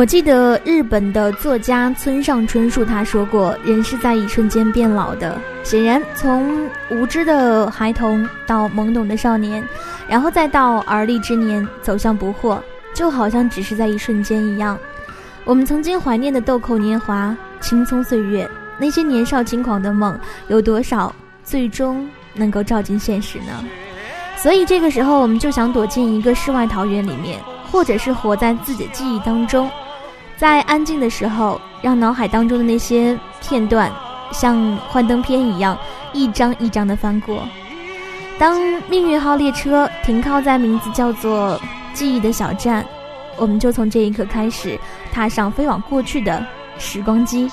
我记得日本的作家村上春树他说过：“人是在一瞬间变老的。”显然，从无知的孩童到懵懂的少年，然后再到而立之年，走向不惑，就好像只是在一瞬间一样。我们曾经怀念的豆蔻年华、青葱岁月，那些年少轻狂的梦，有多少最终能够照进现实呢？所以，这个时候我们就想躲进一个世外桃源里面，或者是活在自己的记忆当中。在安静的时候，让脑海当中的那些片段，像幻灯片一样，一张一张的翻过。当命运号列车停靠在名字叫做记忆的小站，我们就从这一刻开始，踏上飞往过去的时光机。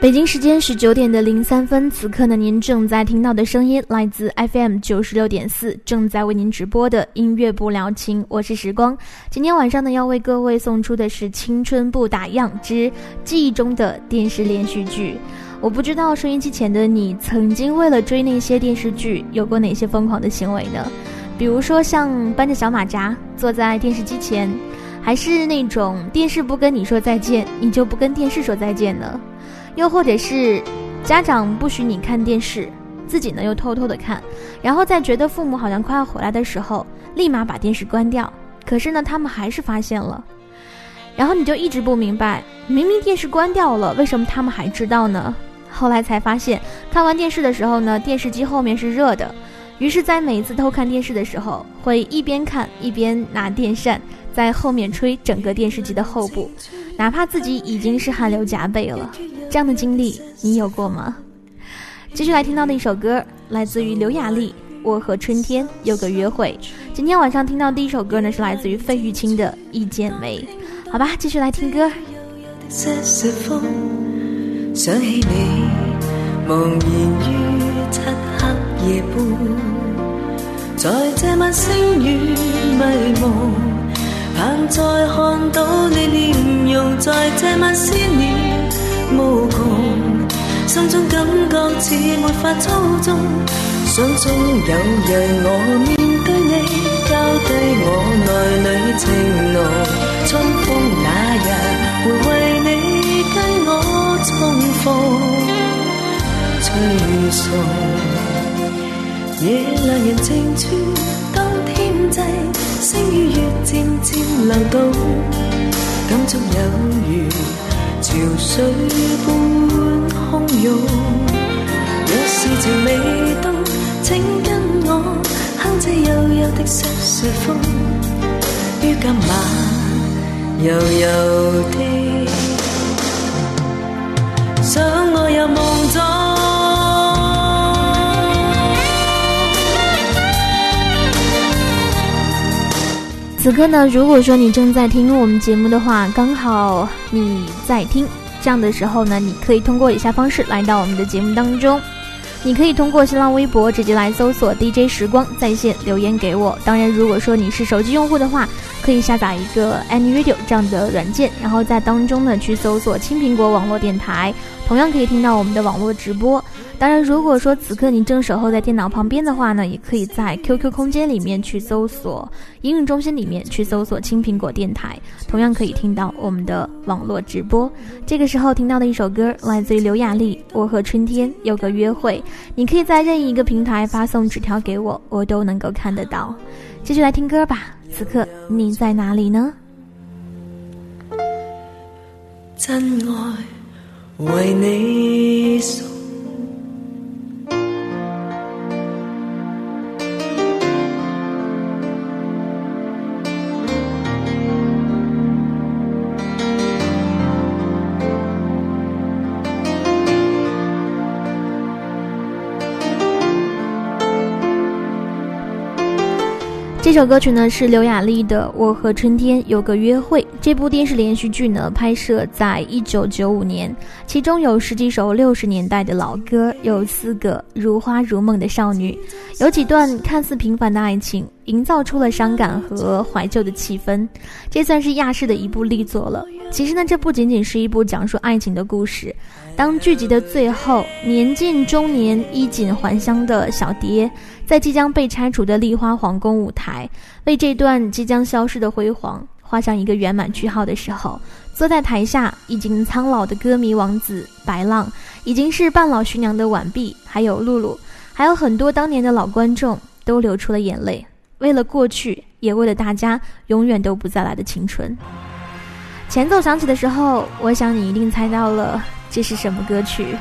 北京时间十九点的零三分，此刻呢，您正在听到的声音来自 FM 九十六点四，正在为您直播的音乐不聊情，我是时光。今天晚上呢，要为各位送出的是《青春不打烊之记忆中的电视连续剧》。我不知道收音机前的你，曾经为了追那些电视剧，有过哪些疯狂的行为呢？比如说，像搬着小马扎坐在电视机前，还是那种电视不跟你说再见，你就不跟电视说再见呢？又或者是，家长不许你看电视，自己呢又偷偷的看，然后在觉得父母好像快要回来的时候，立马把电视关掉。可是呢，他们还是发现了，然后你就一直不明白，明明电视关掉了，为什么他们还知道呢？后来才发现，看完电视的时候呢，电视机后面是热的，于是，在每一次偷看电视的时候，会一边看一边拿电扇在后面吹整个电视机的后部，哪怕自己已经是汗流浃背了。这样的经历你有过吗？继续来听到的一首歌，来自于刘雅丽，《我和春天有个约会》。今天晚上听到第一首歌呢，是来自于费玉清的《一剪梅》。好吧，继续来听歌。想起你，茫然于漆黑夜半，在这晚星雨迷蒙，但再看到你面容，在这晚思念。无穷，心中感觉似没法操纵，想中有日我面对你，交低我内里情浓。春风那日会为你跟我重逢，吹送夜阑人静处，星与月渐渐流动，感触有如潮水般汹涌。若是情未到，请跟我哼这悠悠的细碎风，于今晚悠悠的想我入梦中。此刻呢，如果说你正在听我们节目的话，刚好你在听，这样的时候呢，你可以通过以下方式来到我们的节目当中。你可以通过新浪微博直接来搜索 DJ 时光在线留言给我。当然，如果说你是手机用户的话，可以下载一个 AnyRadio 这样的软件，然后在当中呢去搜索青苹果网络电台，同样可以听到我们的网络直播。当然，如果说此刻您正守候在电脑旁边的话呢，也可以在 QQ 空间里面去搜索应用中心里面去搜索青苹果电台，同样可以听到我们的网络直播。这个时候听到的一首歌来自于刘雅丽，《我和春天有个约会》，你可以在任意一个平台发送纸条给我，我都能够看得到。继续来听歌吧，此刻你在哪里呢？真爱为你这首歌曲呢是刘雅丽的《我和春天有个约会》。这部电视连续剧呢拍摄在一九九五年，其中有十几首六十年代的老歌，有四个如花如梦的少女，有几段看似平凡的爱情，营造出了伤感和怀旧的气氛。这算是亚视的一部力作了。其实呢，这不仅仅是一部讲述爱情的故事。当剧集的最后，年近中年、衣锦还乡的小蝶，在即将被拆除的丽花皇宫舞台，为这段即将消失的辉煌画上一个圆满句号的时候，坐在台下已经苍老的歌迷王子白浪，已经是半老徐娘的婉碧，还有露露，还有很多当年的老观众，都流出了眼泪。为了过去，也为了大家永远都不再来的青春。前奏响起的时候，我想你一定猜到了。这是什么歌曲？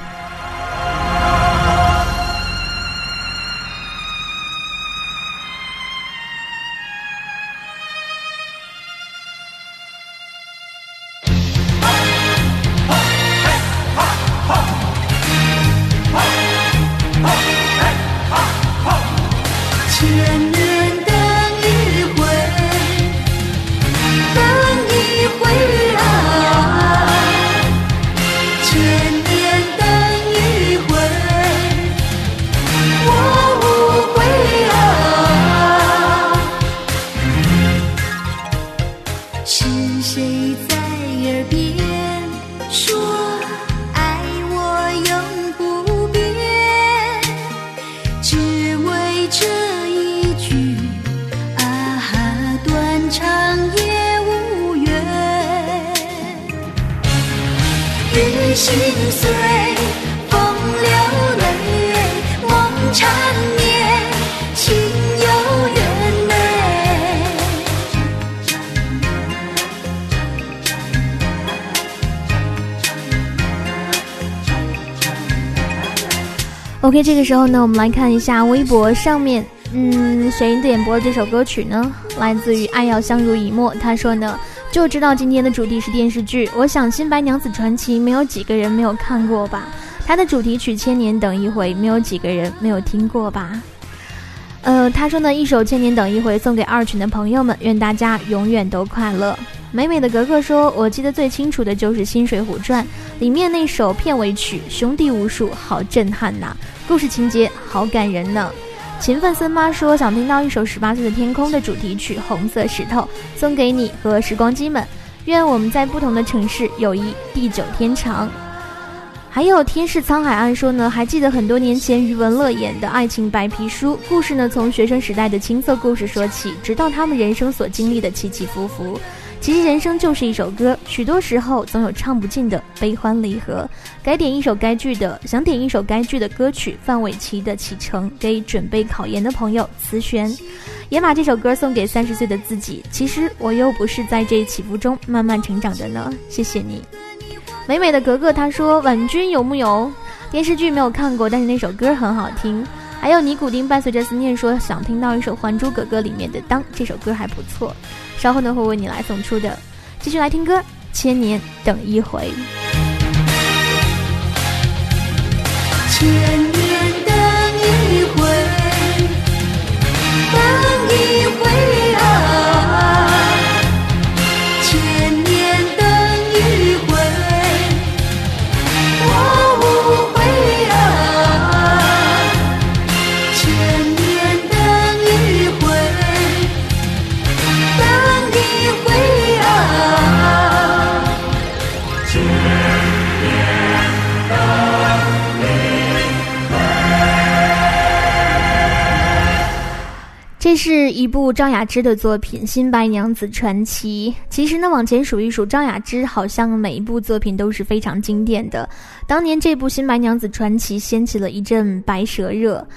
这个时候呢，我们来看一下微博上面，嗯，谁点播这首歌曲呢？来自于爱要相濡以沫。他说呢，就知道今天的主题是电视剧。我想《新白娘子传奇》没有几个人没有看过吧？它的主题曲《千年等一回》没有几个人没有听过吧？呃，他说呢，一首《千年等一回》送给二群的朋友们，愿大家永远都快乐。美美的格格说，我记得最清楚的就是《新水浒传》里面那首片尾曲，兄弟无数，好震撼呐。故事情节好感人呢。勤奋森妈说想听到一首《十八岁的天空》的主题曲《红色石头》，送给你和时光机们。愿我们在不同的城市友谊地久天长。还有天是沧海岸说呢，还记得很多年前余文乐演的《爱情白皮书》故事呢，从学生时代的青涩故事说起，直到他们人生所经历的起起伏伏。其实人生就是一首歌，许多时候总有唱不尽的悲欢离合。该点一首该剧的，想点一首该剧的歌曲，范玮琪的《启程》给准备考研的朋友慈璇，也把这首歌送给三十岁的自己。其实我又不是在这起伏中慢慢成长的呢。谢谢你，美美的格格。他说婉君有木有电视剧没有看过，但是那首歌很好听。还有尼古丁伴随着思念说想听到一首《还珠格格》里面的《当》，这首歌还不错。稍后呢会为你来送出的，继续来听歌，《千年等一回》。千这是一部张雅芝的作品《新白娘子传奇》。其实呢，往前数一数，张雅芝好像每一部作品都是非常经典的。当年这部《新白娘子传奇》掀起了一阵白蛇热，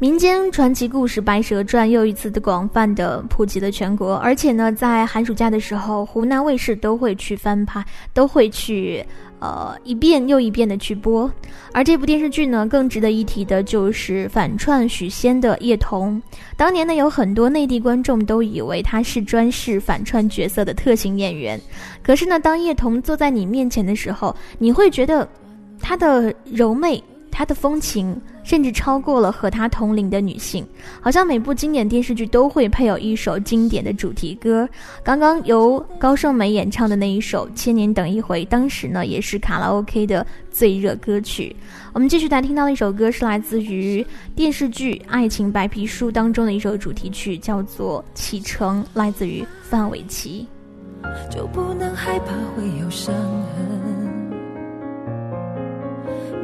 民间传奇故事《白蛇传》又一次的广泛的普及了全国。而且呢，在寒暑假的时候，湖南卫视都会去翻拍，都会去。呃，一遍又一遍的去播，而这部电视剧呢，更值得一提的就是反串许仙的叶童。当年呢，有很多内地观众都以为他是专饰反串角色的特型演员，可是呢，当叶童坐在你面前的时候，你会觉得他的柔媚。她的风情甚至超过了和她同龄的女性，好像每部经典电视剧都会配有一首经典的主题歌。刚刚由高胜美演唱的那一首《千年等一回》，当时呢也是卡拉 OK 的最热歌曲。我们继续来听到的一首歌，是来自于电视剧《爱情白皮书》当中的一首主题曲，叫做《启程》，来自于范玮琪。就不能害怕会有伤痕。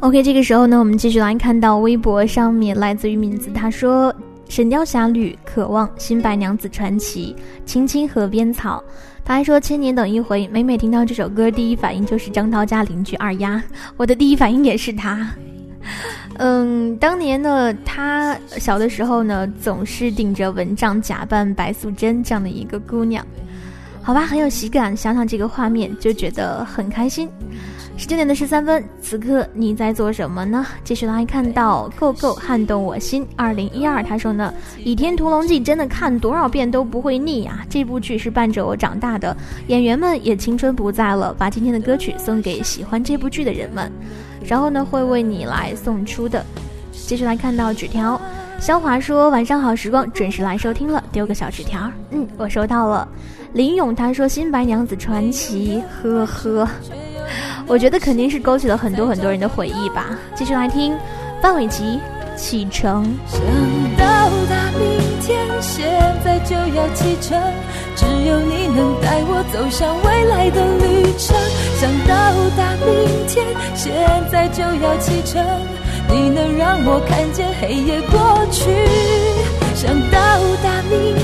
OK，这个时候呢，我们继续来看到微博上面来自于名字，他说《神雕侠侣》渴望《新白娘子传奇》青青河边草，他还说千年等一回。每每听到这首歌，第一反应就是张涛家邻居二丫，我的第一反应也是他。嗯，当年呢，他小的时候呢，总是顶着蚊帐假扮白素贞这样的一个姑娘，好吧，很有喜感，想想这个画面就觉得很开心。十九点的十三分，此刻你在做什么呢？继续来看到《够够撼动我心》二零一二，他说呢，《倚天屠龙记》真的看多少遍都不会腻啊！这部剧是伴着我长大的，演员们也青春不在了。把今天的歌曲送给喜欢这部剧的人们，然后呢，会为你来送出的。继续来看到纸条，肖华说晚上好，时光准时来收听了，丢个小纸条，嗯，我收到了。林勇他说《新白娘子传奇》，呵呵。我觉得肯定是勾起了很多很多人的回忆吧。继续来听范玮琪《启程》。想到达明天，现在就要启程，只有你能带我走向未来的旅程。想到达明天，现在就要启程，你能让我看见黑夜过去。想到达明天，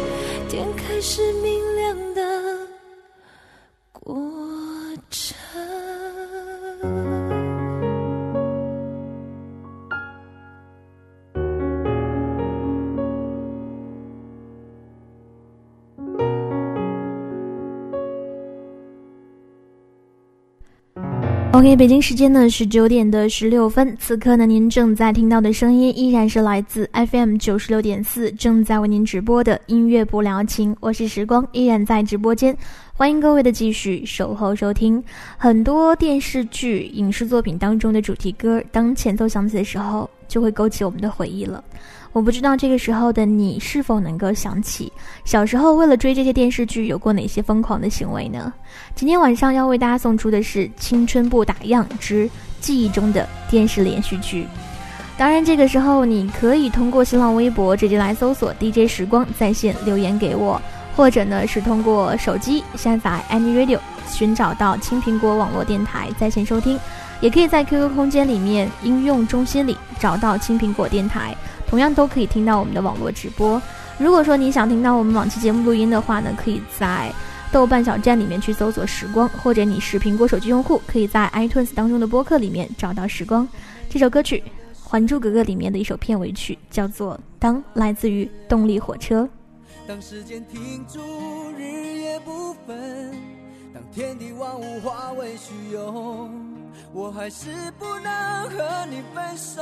OK，北京时间呢是九点的十六分，此刻呢您正在听到的声音依然是来自 FM 九十六点四，正在为您直播的音乐不聊情，我是时光，依然在直播间，欢迎各位的继续守候收听。很多电视剧、影视作品当中的主题歌，当前奏响起的时候，就会勾起我们的回忆了。我不知道这个时候的你是否能够想起小时候为了追这些电视剧有过哪些疯狂的行为呢？今天晚上要为大家送出的是《青春不打烊之记忆中的电视连续剧》。当然，这个时候你可以通过新浪微博直接来搜索 DJ 时光在线留言给我，或者呢是通过手机下载 Any Radio 寻找到青苹果网络电台在线收听，也可以在 QQ 空间里面应用中心里找到青苹果电台。同样都可以听到我们的网络直播。如果说你想听到我们往期节目录音的话呢，可以在豆瓣小站里面去搜索“时光”，或者你是苹果手机用户，可以在 iTunes 当中的播客里面找到“时光”这首歌曲，《还珠格格》里面的一首片尾曲，叫做《当》，来自于动力火车。当时间停住，日夜不分；当天地万物化为虚有，我还是不能和你分手。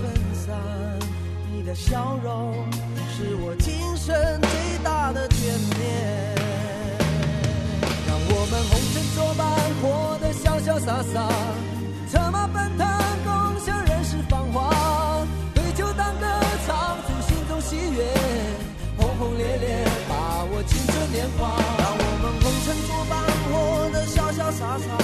你的笑容是我今生最大的眷恋。让我们红尘作伴，活得潇潇洒洒，策马奔腾，共享人世繁华。对酒当歌，唱出心中喜悦，轰轰烈烈，把握青春年华。让我们红尘作伴，活得潇潇洒洒，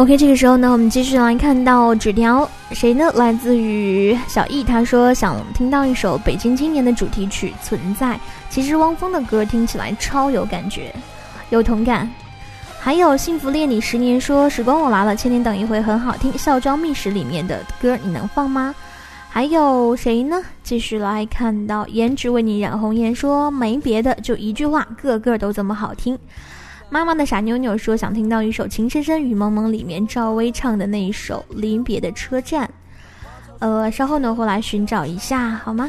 OK，这个时候呢，我们继续来看到纸条，谁呢？来自于小易，他说想听到一首《北京青年》的主题曲《存在》。其实汪峰的歌听起来超有感觉，有同感。还有《幸福恋你十年》说时光我来了，千年等一回很好听，《孝庄秘史》里面的歌你能放吗？还有谁呢？继续来看到颜值为你染红颜说没别的，就一句话，个个都这么好听。妈妈的傻妞妞说想听到一首《情深深雨蒙蒙》里面赵薇唱的那一首《离别的车站》。呃，稍后呢会来寻找一下好吗？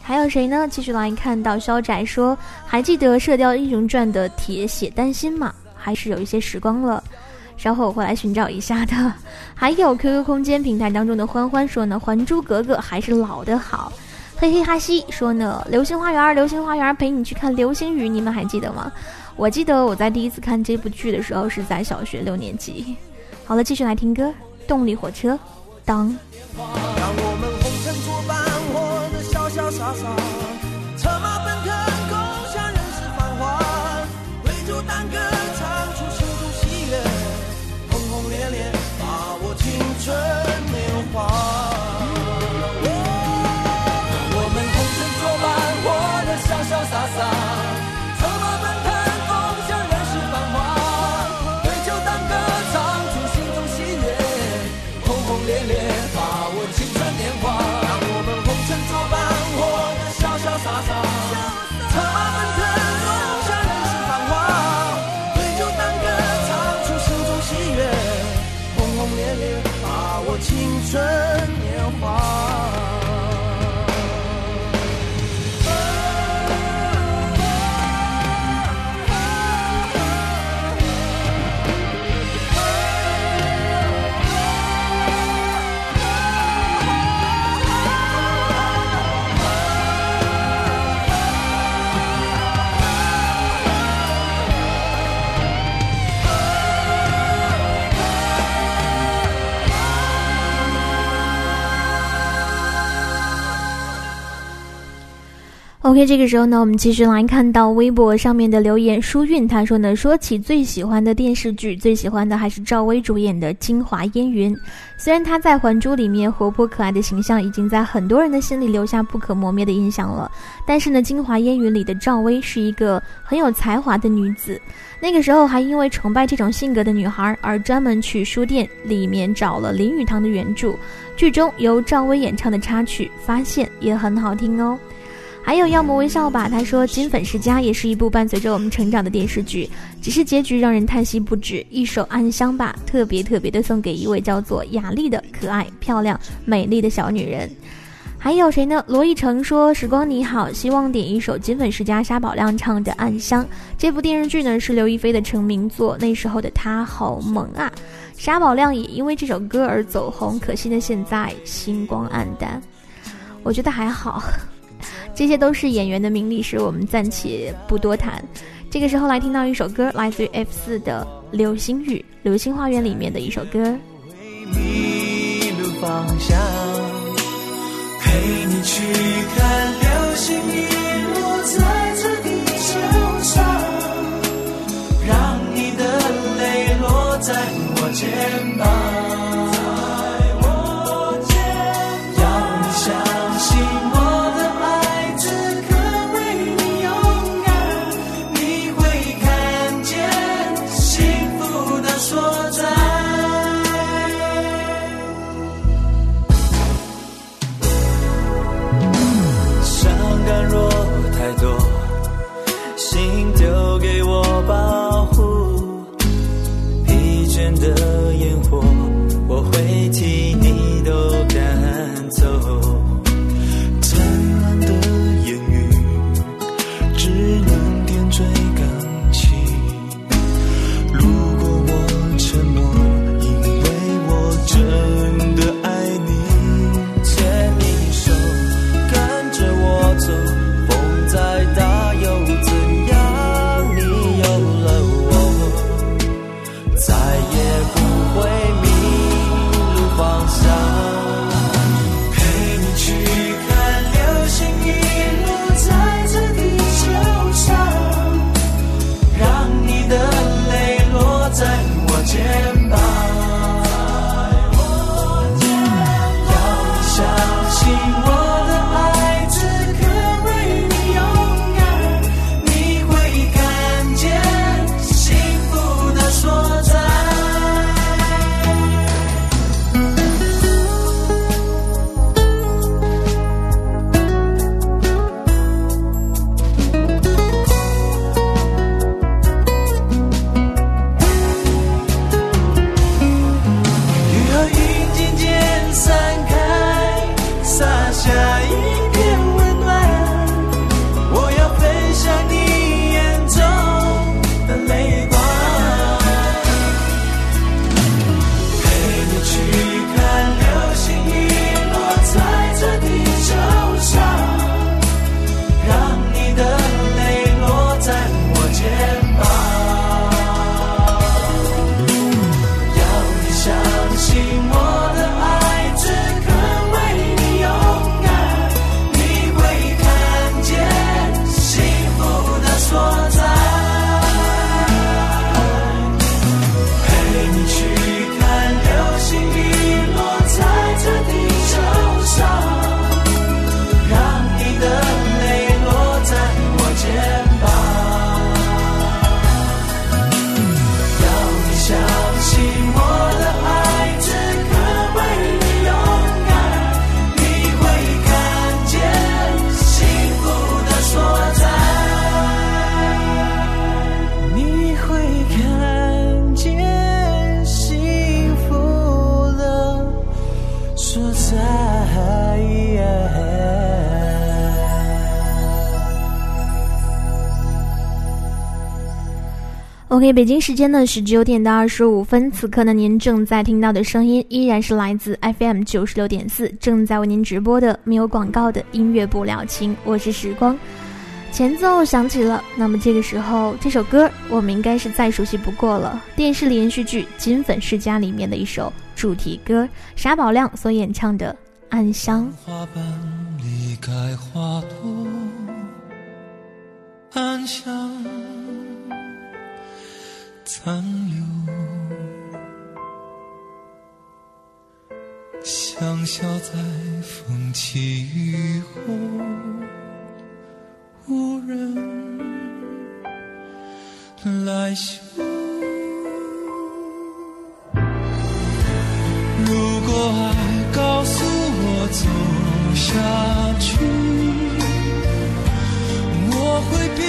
还有谁呢？继续来看到肖宅说还记得《射雕英雄传》的铁血丹心吗？还是有一些时光了，稍后我会来寻找一下的。还有 QQ 空间平台当中的欢欢说呢，《还珠格格》还是老的好。嘿嘿哈西说呢，《流星花园》《流星花园》陪你去看流星雨，你们还记得吗？我记得我在第一次看这部剧的时候是在小学六年级。好了，继续来听歌，《动力火车》当。让我们红尘作伴，活得潇潇洒洒，OK，这个时候呢，我们继续来看到微博上面的留言。舒韵他说呢，说起最喜欢的电视剧，最喜欢的还是赵薇主演的《京华烟云》。虽然她在《还珠》里面活泼可爱的形象已经在很多人的心里留下不可磨灭的印象了，但是呢，《京华烟云》里的赵薇是一个很有才华的女子。那个时候还因为崇拜这种性格的女孩而专门去书店里面找了林语堂的原著，剧中由赵薇演唱的插曲《发现》也很好听哦。还有要么微笑吧，他说《金粉世家》也是一部伴随着我们成长的电视剧，只是结局让人叹息不止。一首《暗香》吧，特别特别的送给一位叫做雅丽的可爱、漂亮、美丽的小女人。还有谁呢？罗奕成说：“时光你好，希望点一首《金粉世家》沙宝亮唱的《暗香》。这部电视剧呢是刘亦菲的成名作，那时候的她好萌啊。沙宝亮也因为这首歌而走红，可惜呢现在星光黯淡。我觉得还好。”这些都是演员的名利，是我们暂且不多谈。这个时候来听到一首歌，来自于 F 四的《流星雨》，《流星花园》里面的一首歌。肩膀。OK，北京时间呢是九点到二十五分，此刻呢您正在听到的声音依然是来自 FM 九十六点四，正在为您直播的没有广告的音乐不了情，我是时光。前奏响起了，那么这个时候这首歌我们应该是再熟悉不过了，电视连续剧《金粉世家》里面的一首主题歌，沙宝亮所演唱的《暗香》。花瓣离开花朵暗香残留，香消在风起雨后，无人来嗅。如果爱告诉我走下去，我会拼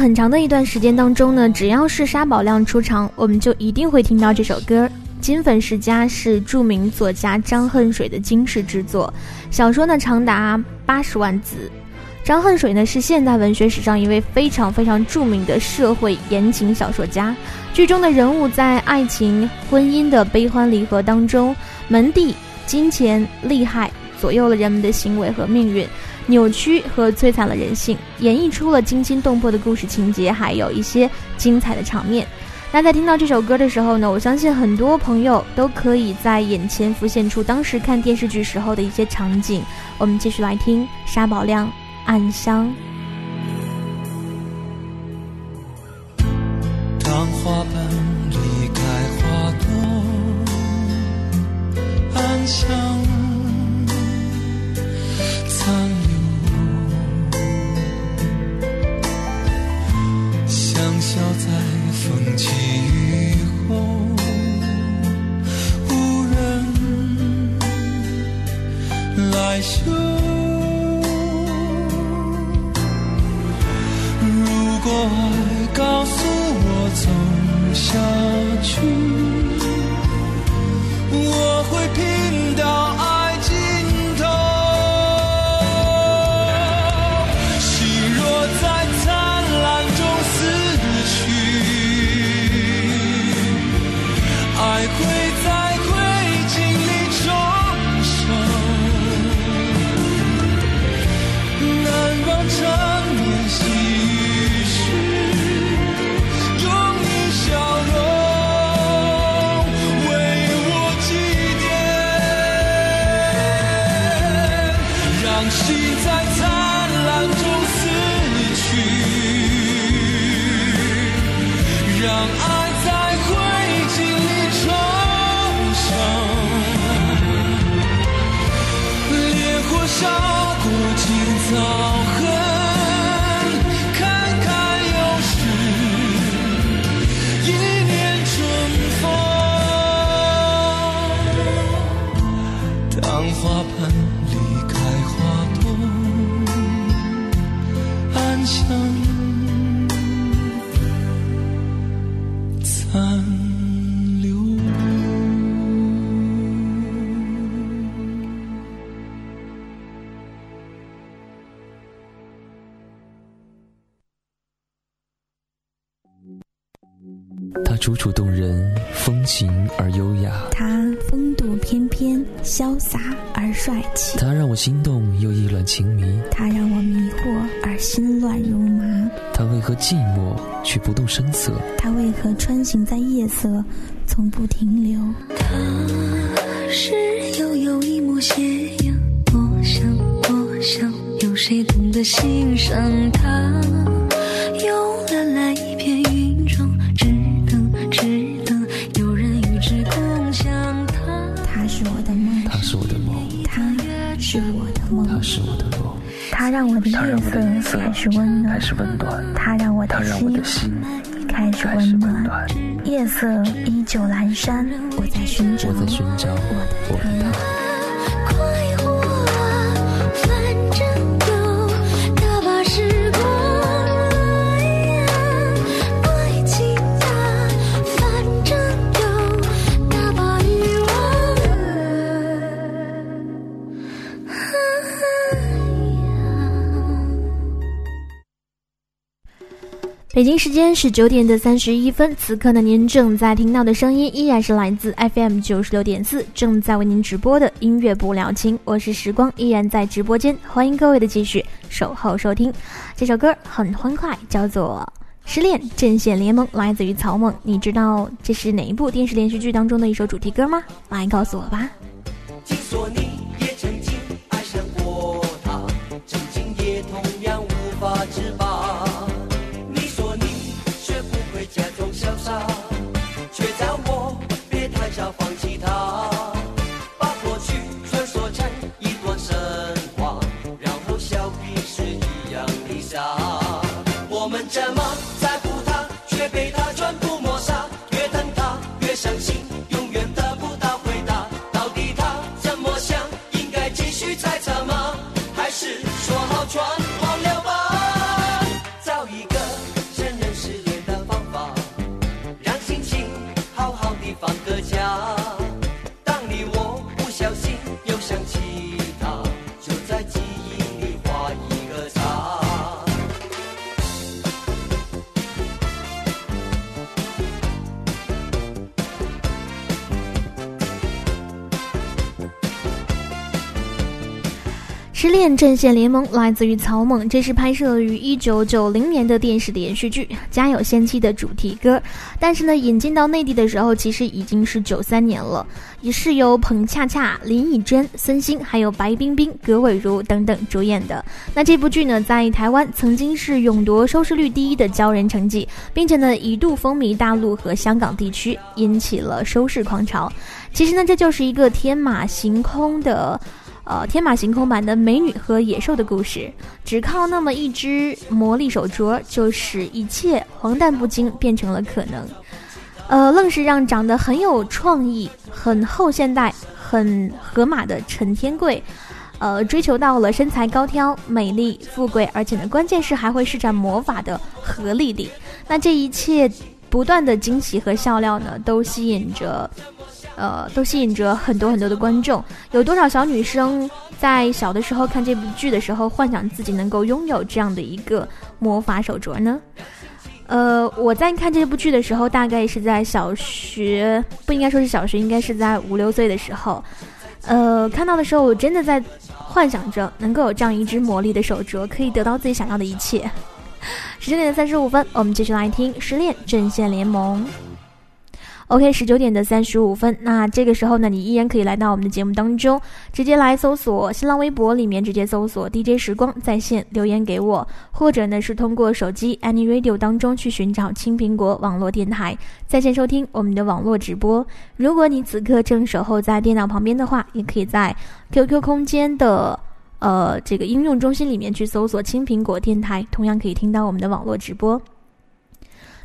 很长的一段时间当中呢，只要是沙宝亮出场，我们就一定会听到这首歌。《金粉世家》是著名作家张恨水的惊世之作，小说呢长达八十万字。张恨水呢是现代文学史上一位非常非常著名的社会言情小说家。剧中的人物在爱情、婚姻的悲欢离合当中，门第、金钱、利害左右了人们的行为和命运。扭曲和摧残了人性，演绎出了惊心动魄的故事情节，还有一些精彩的场面。那在听到这首歌的时候呢，我相信很多朋友都可以在眼前浮现出当时看电视剧时候的一些场景。我们继续来听沙宝亮《暗香》。当花瓣离开花朵，暗香寂寞却不动声色？他为何穿行在夜色，从不停留？他是悠悠一抹斜阳，我想，我想，有谁懂得欣赏他？夜色开始温暖，它让我的心开始温暖。夜色依旧阑珊，我在寻找，我在寻找我的他。北京时间是九点的三十一分，此刻呢，您正在听到的声音依然是来自 FM 九十六点四，正在为您直播的音乐不了情，我是时光，依然在直播间，欢迎各位的继续守候收听。这首歌很欢快，叫做《失恋阵线联盟》，来自于草蜢。你知道这是哪一部电视连续剧当中的一首主题歌吗？来告诉我吧。失恋阵线联盟来自于草蜢，这是拍摄于一九九零年的电视连续剧《家有仙妻》的主题歌。但是呢，引进到内地的时候，其实已经是九三年了，也是由彭恰恰、林以真、孙兴还有白冰冰、葛伟如等等主演的。那这部剧呢，在台湾曾经是勇夺收视率第一的骄人成绩，并且呢，一度风靡大陆和香港地区，引起了收视狂潮。其实呢，这就是一个天马行空的。呃，天马行空版的美女和野兽的故事，只靠那么一只魔力手镯，就使一切荒诞不经变成了可能。呃，愣是让长得很有创意、很后现代、很河马的陈天贵，呃，追求到了身材高挑、美丽、富贵，而且呢，关键是还会施展魔法的何丽丽。那这一切不断的惊喜和笑料呢，都吸引着。呃，都吸引着很多很多的观众。有多少小女生在小的时候看这部剧的时候，幻想自己能够拥有这样的一个魔法手镯呢？呃，我在看这部剧的时候，大概是在小学，不应该说是小学，应该是在五六岁的时候。呃，看到的时候，我真的在幻想着能够有这样一只魔力的手镯，可以得到自己想要的一切。十九点三十五分，我们继续来听《失恋阵线联盟》。OK，十九点的三十五分，那这个时候呢，你依然可以来到我们的节目当中，直接来搜索新浪微博里面直接搜索 DJ 时光在线留言给我，或者呢是通过手机 Any Radio 当中去寻找青苹果网络电台在线收听我们的网络直播。如果你此刻正守候在电脑旁边的话，也可以在 QQ 空间的呃这个应用中心里面去搜索青苹果电台，同样可以听到我们的网络直播。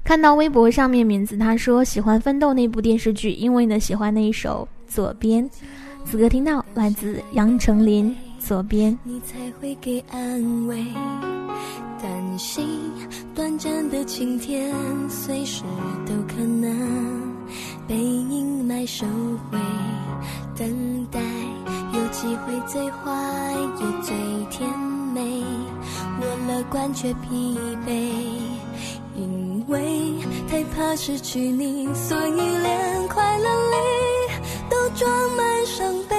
看到微博上面名字，他说喜欢《奋斗》那部电视剧，因为呢喜欢那一首《左边》。此刻听到来自杨丞琳《左边》。你才会给安慰，担心短暂的晴天随时都可能被阴霾收回，等待有机会最坏也最甜美，我乐观却疲惫。因为太怕失去你，所以连快乐里都装满伤悲。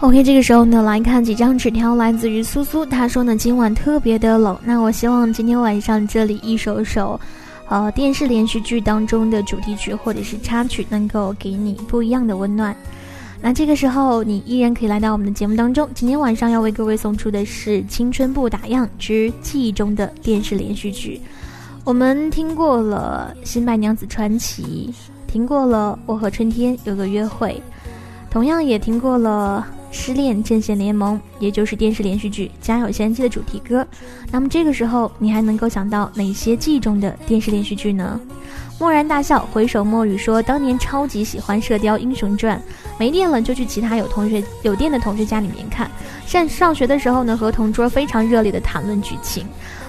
OK，这个时候呢，来看几张纸条，来自于苏苏。他说呢，今晚特别的冷，那我希望今天晚上这里一首首，呃，电视连续剧当中的主题曲或者是插曲，能够给你不一样的温暖。那这个时候，你依然可以来到我们的节目当中。今天晚上要为各位送出的是《青春不打烊之记忆中的电视连续剧》。我们听过了《新白娘子传奇》，听过了《我和春天有个约会》，同样也听过了。失恋阵线联盟，也就是电视连续剧《家有仙妻》的主题歌。那么这个时候，你还能够想到哪些记忆中的电视连续剧呢？蓦然大笑，回首墨雨说：“当年超级喜欢《射雕英雄传》，没电了就去其他有同学有电的同学家里面看。上上学的时候呢，和同桌非常热烈的谈论剧情。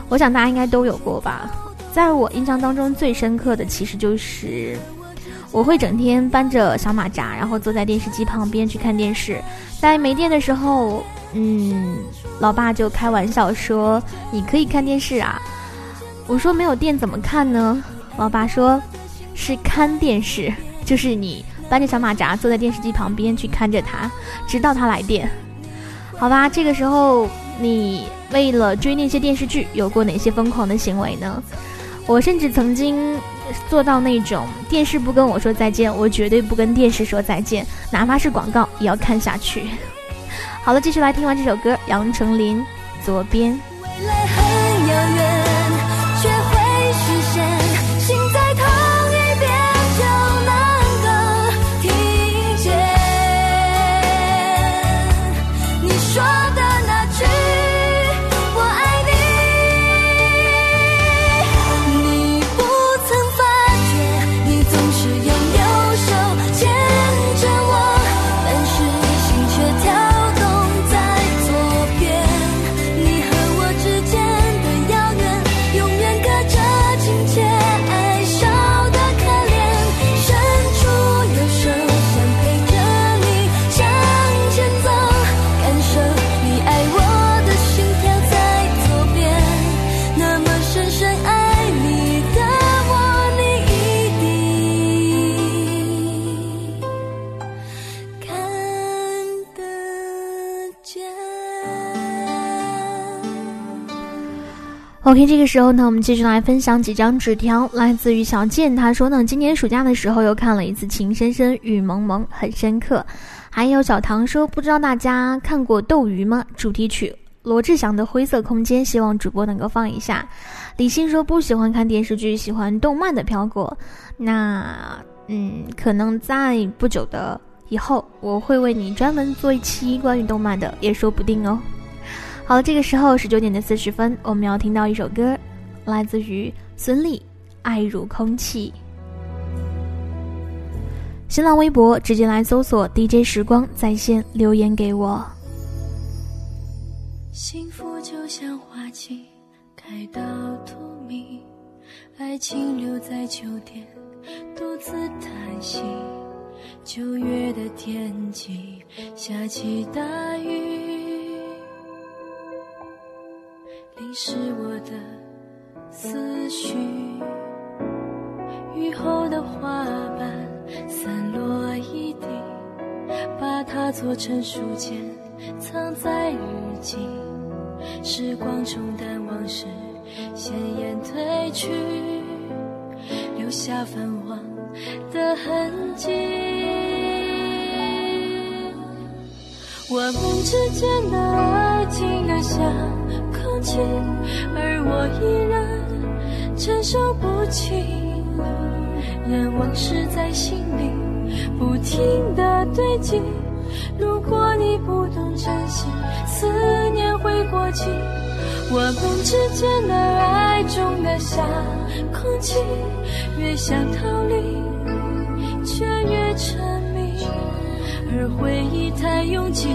我想大家应该都有过吧。在我印象当中最深刻的，其实就是。”我会整天搬着小马扎，然后坐在电视机旁边去看电视。在没电的时候，嗯，老爸就开玩笑说：“你可以看电视啊。”我说：“没有电怎么看呢？”老爸说：“是看电视，就是你搬着小马扎坐在电视机旁边去看着它，直到它来电。”好吧，这个时候你为了追那些电视剧，有过哪些疯狂的行为呢？我甚至曾经。做到那种电视不跟我说再见，我绝对不跟电视说再见，哪怕是广告也要看下去。好了，继续来听完这首歌，杨丞琳《左边》。OK，这个时候呢，我们继续来分享几张纸条，来自于小健。他说呢，今年暑假的时候又看了一次《情深深雨蒙蒙》，很深刻。还有小唐说，不知道大家看过《斗鱼》吗？主题曲罗志祥的《灰色空间》，希望主播能够放一下。李欣说不喜欢看电视剧，喜欢动漫的飘过。那嗯，可能在不久的以后，我会为你专门做一期关于动漫的，也说不定哦。好，这个时候十九点的四十分，我们要听到一首歌，来自于孙俪，《爱如空气》。新浪微博直接来搜索 DJ 时光在线留言给我。幸福就像花季开到荼蘼，爱情留在秋天独自叹息。九月的天气下起大雨。淋湿我的思绪，雨后的花瓣散落一地，把它做成书签，藏在日记。时光冲淡往事，鲜艳褪去，留下泛黄的痕迹。我们之间的爱静得像。情而我依然承受不起，任往事在心里不停的堆积。如果你不懂珍惜，思念会过期。我们之间的爱重得像空气，越想逃离，却越沉迷。而回忆太拥挤。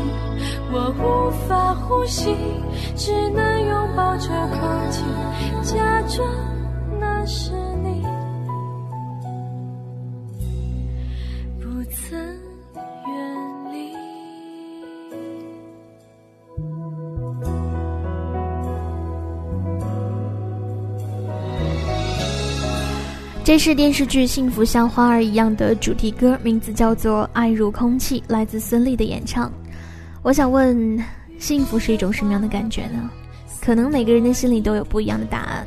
我无法呼吸，只能拥抱着空气，假装那是你，不曾远离。这是电视剧《幸福像花儿一样》的主题歌，名字叫做《爱如空气》，来自孙俪的演唱。我想问，幸福是一种什么样的感觉呢？可能每个人的心里都有不一样的答案。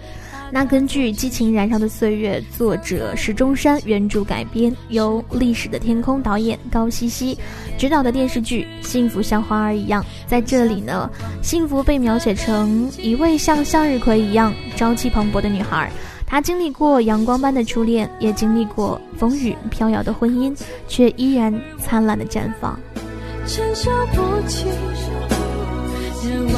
那根据《激情燃烧的岁月》作者石中山原著改编，由《历史的天空》导演高希希执导的电视剧《幸福像花儿一样》，在这里呢，幸福被描写成一位像向日葵一样朝气蓬勃的女孩。她经历过阳光般的初恋，也经历过风雨飘摇的婚姻，却依然灿烂的绽放。承受不起，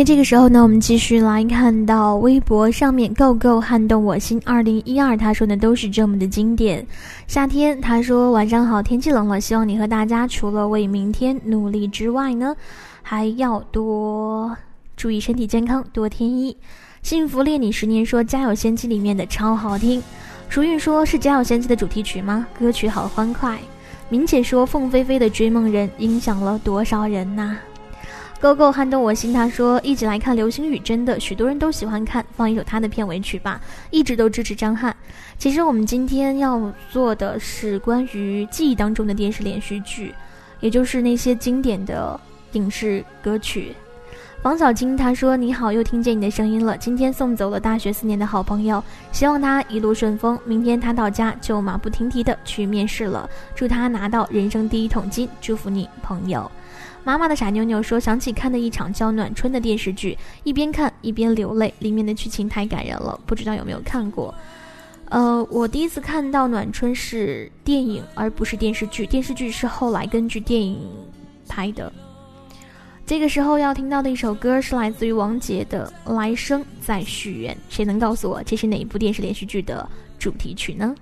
OK，这个时候呢，我们继续来看到微博上面 “Go Go 撼动我心”二零一二，他说的都是这么的经典。夏天，他说晚上好，天气冷了，希望你和大家除了为明天努力之外呢，还要多注意身体健康，多添衣。幸福恋你十年说《家有仙妻》里面的超好听。淑韵说是《家有仙妻》的主题曲吗？歌曲好欢快。明姐说凤飞飞的《追梦人》影响了多少人呐？勾勾撼动我心，他说一起来看流星雨，真的许多人都喜欢看，放一首他的片尾曲吧。一直都支持张翰。其实我们今天要做的是关于记忆当中的电视连续剧，也就是那些经典的影视歌曲。王小金他说你好，又听见你的声音了。今天送走了大学四年的好朋友，希望他一路顺风。明天他到家就马不停蹄的去面试了，祝他拿到人生第一桶金，祝福你朋友。妈妈的傻妞妞说：“想起看的一场叫《暖春》的电视剧，一边看一边流泪，里面的剧情太感人了。不知道有没有看过？呃，我第一次看到《暖春》是电影，而不是电视剧。电视剧是后来根据电影拍的。这个时候要听到的一首歌是来自于王杰的《来生再许愿》，谁能告诉我这是哪一部电视连续剧的主题曲呢？”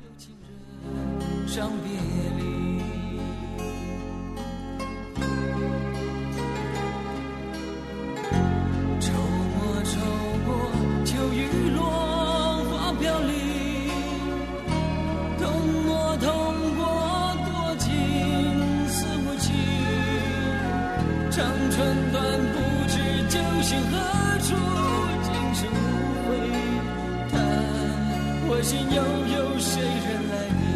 心又有谁人来念？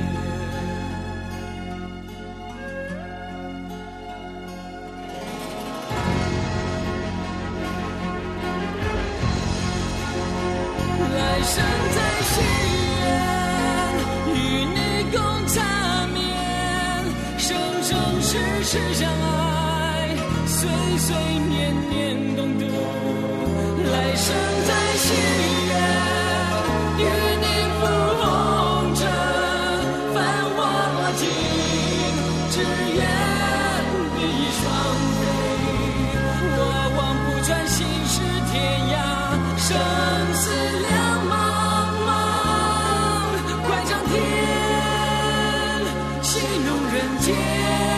来生再许愿，与你共缠绵，生生世世相爱。岁岁年年共度，来生再许弄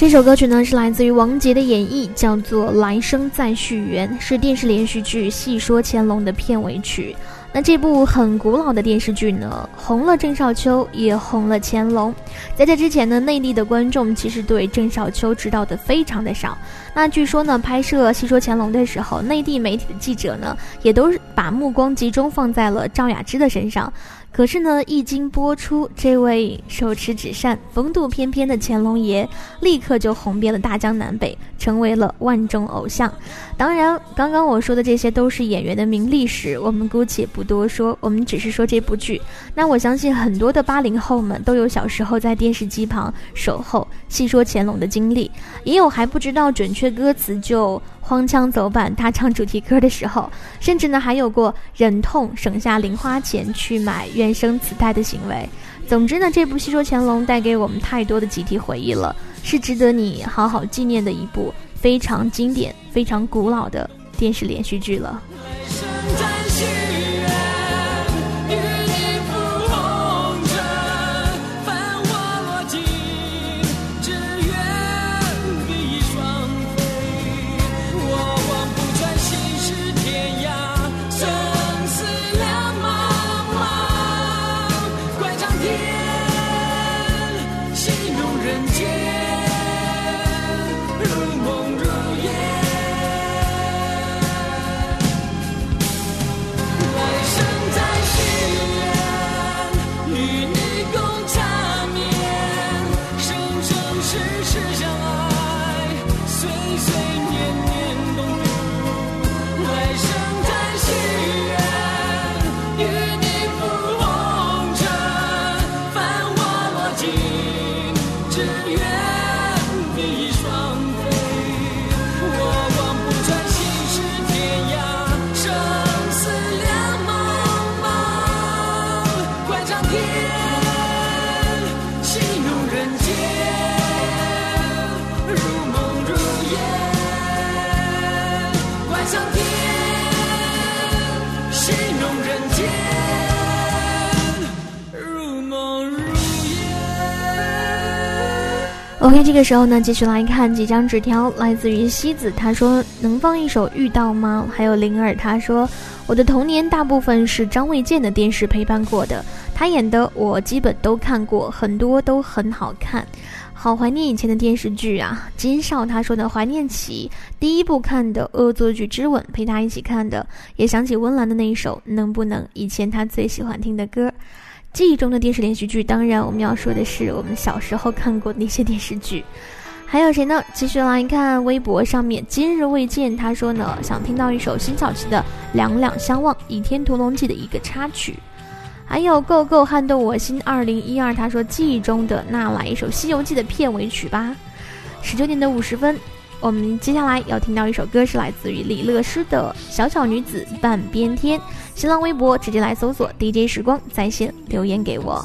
这首歌曲呢是来自于王杰的演绎，叫做《来生再续缘》，是电视连续剧《戏说乾隆》的片尾曲。那这部很古老的电视剧呢，红了郑少秋，也红了乾隆。在这之前呢，内地的观众其实对郑少秋知道的非常的少。那据说呢，拍摄《戏说乾隆》的时候，内地媒体的记者呢，也都是把目光集中放在了赵雅芝的身上。可是呢，一经播出，这位手持纸扇、风度翩翩的乾隆爷，立刻就红遍了大江南北，成为了万众偶像。当然，刚刚我说的这些都是演员的名历史，我们姑且不多说，我们只是说这部剧。那我相信很多的八零后们都有小时候在电视机旁守候细说乾隆的经历，也有还不知道准确歌词就。荒腔走板，他唱主题歌的时候，甚至呢还有过忍痛省下零花钱去买原声磁带的行为。总之呢，这部《戏说乾隆》带给我们太多的集体回忆了，是值得你好好纪念的一部非常经典、非常古老的电视连续剧了。人间。OK，这个时候呢，继续来看几张纸条，来自于西子，他说能放一首《遇到》吗？还有灵儿，他说我的童年大部分是张卫健的电视陪伴过的，他演的我基本都看过，很多都很好看，好怀念以前的电视剧啊。金少他说呢，怀念起第一部看的《恶作剧之吻》，陪他一起看的，也想起温岚的那一首《能不能》，以前他最喜欢听的歌。记忆中的电视连续剧，当然我们要说的是我们小时候看过的那些电视剧。还有谁呢？继续来看微博上面，今日未见，他说呢想听到一首辛晓琪的《两两相望》，《倚天屠龙记》的一个插曲。还有 Go Go 撼动我心二零一二，他说记忆中的那来一首《西游记》的片尾曲吧。十九点的五十分。我们接下来要听到一首歌，是来自于李乐诗的《小小女子半边天》。新浪微博直接来搜索 DJ 时光在线留言给我。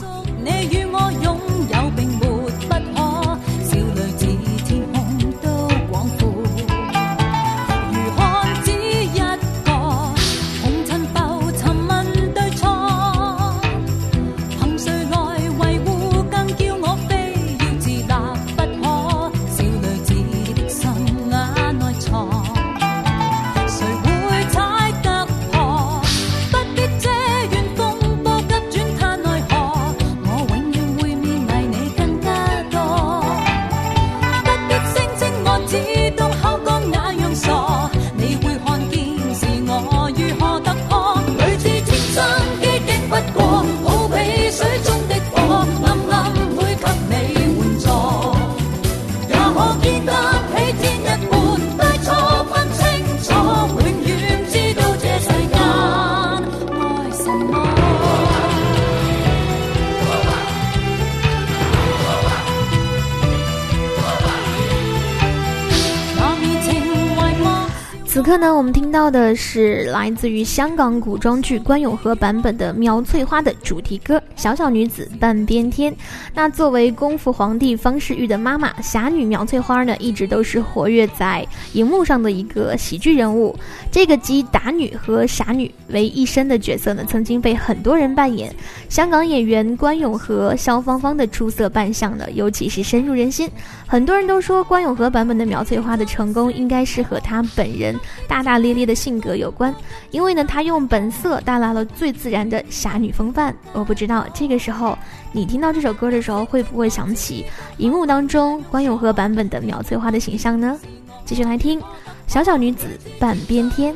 刻呢，我们听到的是来自于香港古装剧关咏荷版本的《苗翠花》的主题歌《小小女子半边天》。那作为功夫皇帝方世玉的妈妈，侠女苗翠花呢，一直都是活跃在荧幕上的一个喜剧人物。这个集打女和侠女为一身的角色呢，曾经被很多人扮演。香港演员关咏荷、萧芳芳的出色扮相呢，尤其是深入人心。很多人都说关咏荷版本的苗翠花的成功，应该是和她本人。大大咧咧的性格有关，因为呢，她用本色带来了最自然的侠女风范。我不知道这个时候你听到这首歌的时候，会不会想起荧幕当中关咏荷版本的苗翠花的形象呢？继续来听《小小女子半边天》。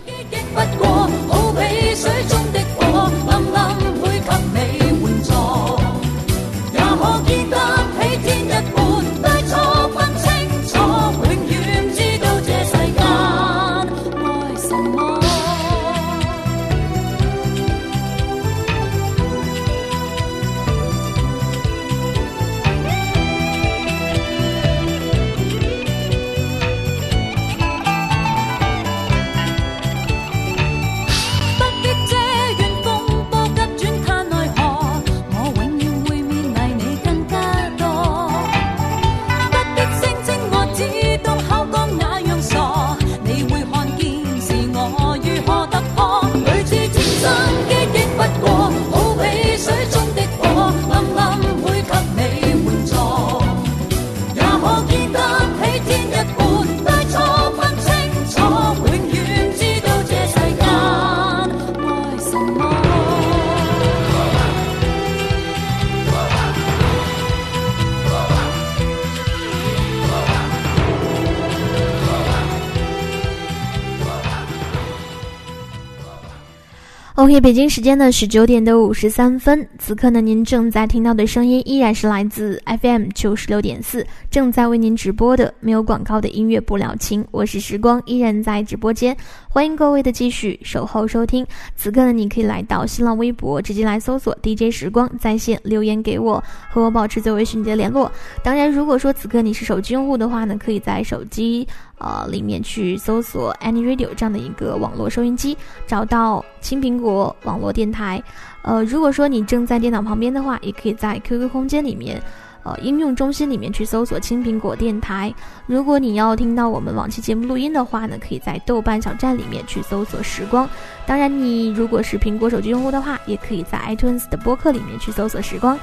北京时间的十九点的五十三分，此刻呢，您正在听到的声音依然是来自 FM 九十六点四，正在为您直播的没有广告的音乐不了情，我是时光，依然在直播间，欢迎各位的继续守候收听。此刻呢，你可以来到新浪微博，直接来搜索 DJ 时光在线留言给我，和我保持最为迅捷的联络。当然，如果说此刻你是手机用户的话呢，可以在手机。呃，里面去搜索 Any Radio 这样的一个网络收音机，找到青苹果网络电台。呃，如果说你正在电脑旁边的话，也可以在 QQ 空间里面，呃，应用中心里面去搜索青苹果电台。如果你要听到我们往期节目录音的话呢，可以在豆瓣小站里面去搜索时光。当然，你如果是苹果手机用户的话，也可以在 iTunes 的播客里面去搜索时光。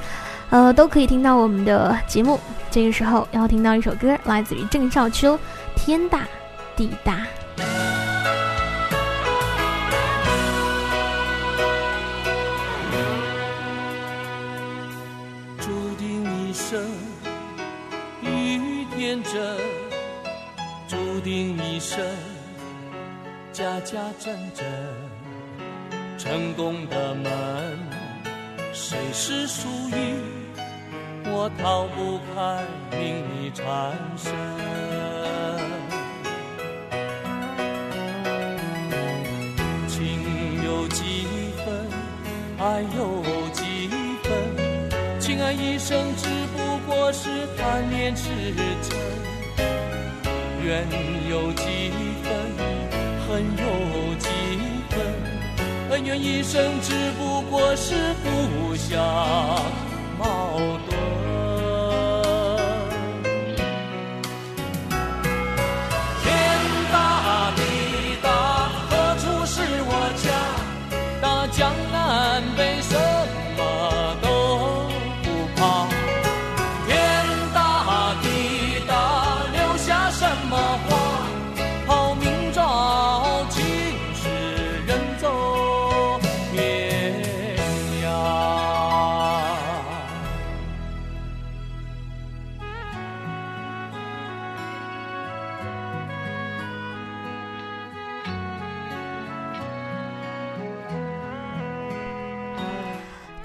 呃，都可以听到我们的节目。这个时候要听到一首歌，来自于郑少秋，《天大地大》。注定一生遇天真，注定一生家家真真，成功的门，谁是输赢？我逃不开命运缠身，爱有几分，情爱一生只不过是贪恋痴嗔，怨有几分，恨有几分，恩怨一生只不过是互相矛盾。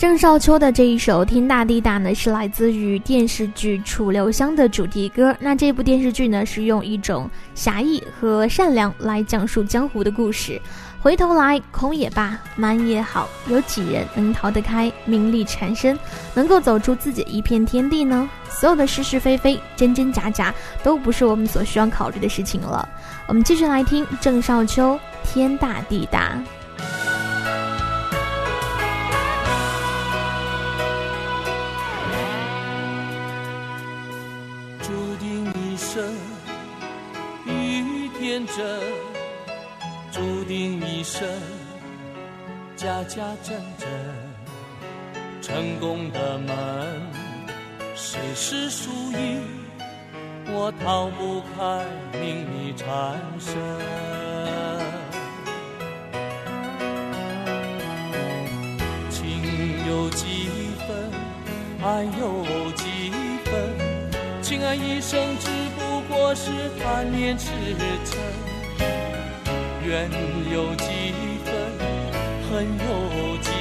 郑少秋的这一首《天大地大》呢，是来自于电视剧《楚留香》的主题歌。那这部电视剧呢，是用一种侠义和善良来讲述江湖的故事。回头来，空也罢，满也好，有几人能逃得开名利缠身，能够走出自己一片天地呢？所有的是是非非、真真假假，都不是我们所需要考虑的事情了。我们继续来听郑少秋《天大地大》。真假假真真。成功的门，谁是输赢？我逃不开命里缠身。情有几分，爱有几分？情爱一生只不过是贪恋痴嗔。怨有几分，恨有几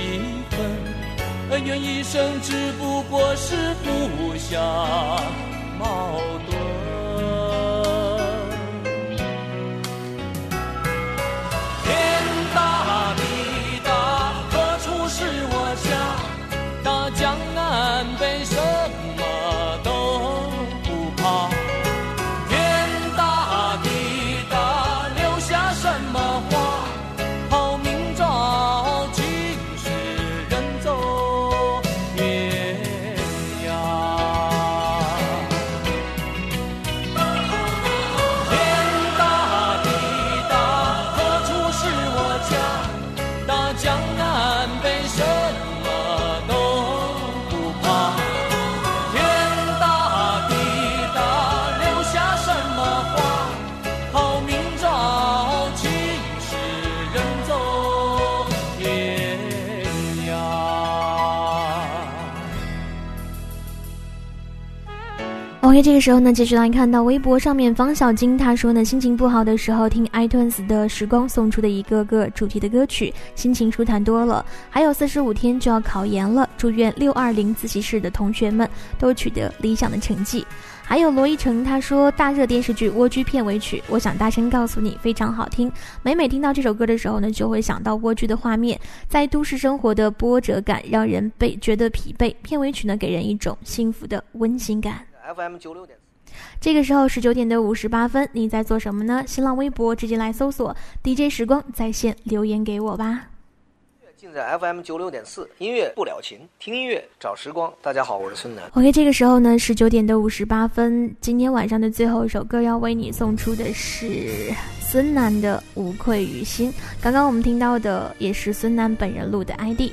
分？恩怨一生只不过是互相矛盾。OK，这个时候呢，继续来看到微博上面方小金他说呢，心情不好的时候听 iTunes 的时光送出的一个个主题的歌曲，心情舒坦多了。还有四十五天就要考研了，祝愿六二零自习室的同学们都取得理想的成绩。还有罗一成他说，大热电视剧《蜗居》片尾曲，我想大声告诉你，非常好听。每每听到这首歌的时候呢，就会想到蜗居的画面，在都市生活的波折感让人被觉得疲惫。片尾曲呢，给人一种幸福的温馨感。FM 九六点四。这个时候十九点的五十八分，你在做什么呢？新浪微博直接来搜索 DJ 时光在线留言给我吧。尽在 FM 九六点四，音乐不了情，听音乐找时光。大家好，我是孙楠。OK，这个时候呢，十九点的五十八分，今天晚上的最后一首歌要为你送出的是孙楠的《无愧于心》。刚刚我们听到的也是孙楠本人录的 ID。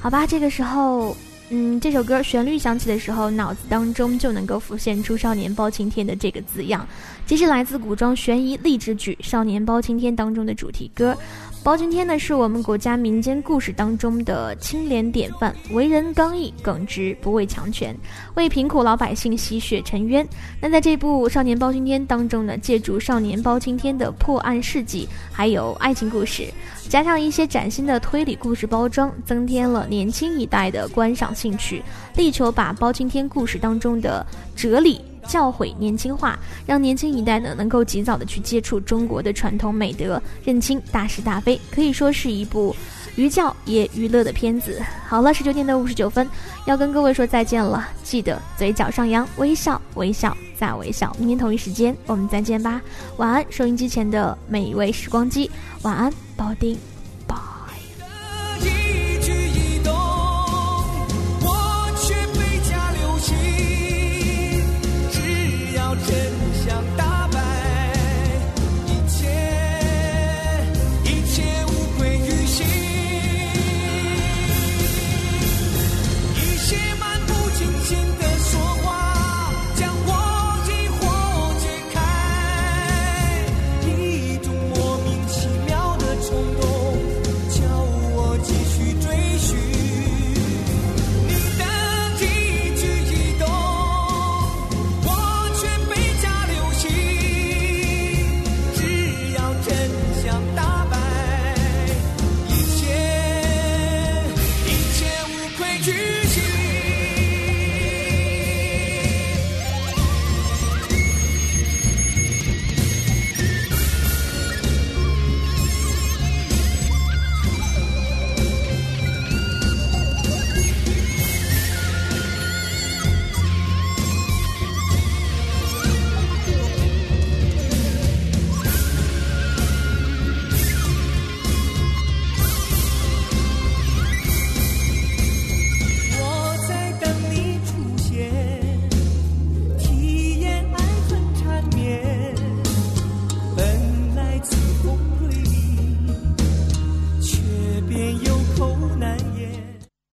好吧，这个时候，嗯，这首歌旋律响起的时候，脑子当中就能够浮现出“少年包青天”的这个字样。这是来自古装悬疑励志剧《少年包青天》当中的主题歌。包青天呢，是我们国家民间故事当中的清廉典范，为人刚毅耿直，不畏强权，为贫苦老百姓洗血沉冤。那在这部《少年包青天》当中呢，借助少年包青天的破案事迹，还有爱情故事，加上一些崭新的推理故事包装，增添了年轻一代的观赏兴趣，力求把包青天故事当中的哲理。教诲年轻化，让年轻一代呢能够及早的去接触中国的传统美德，认清大是大非，可以说是一部寓教也娱乐的片子。好了，十九点的五十九分，要跟各位说再见了，记得嘴角上扬，微笑，微笑再微笑。明天同一时间我们再见吧，晚安，收音机前的每一位时光机，晚安，保定。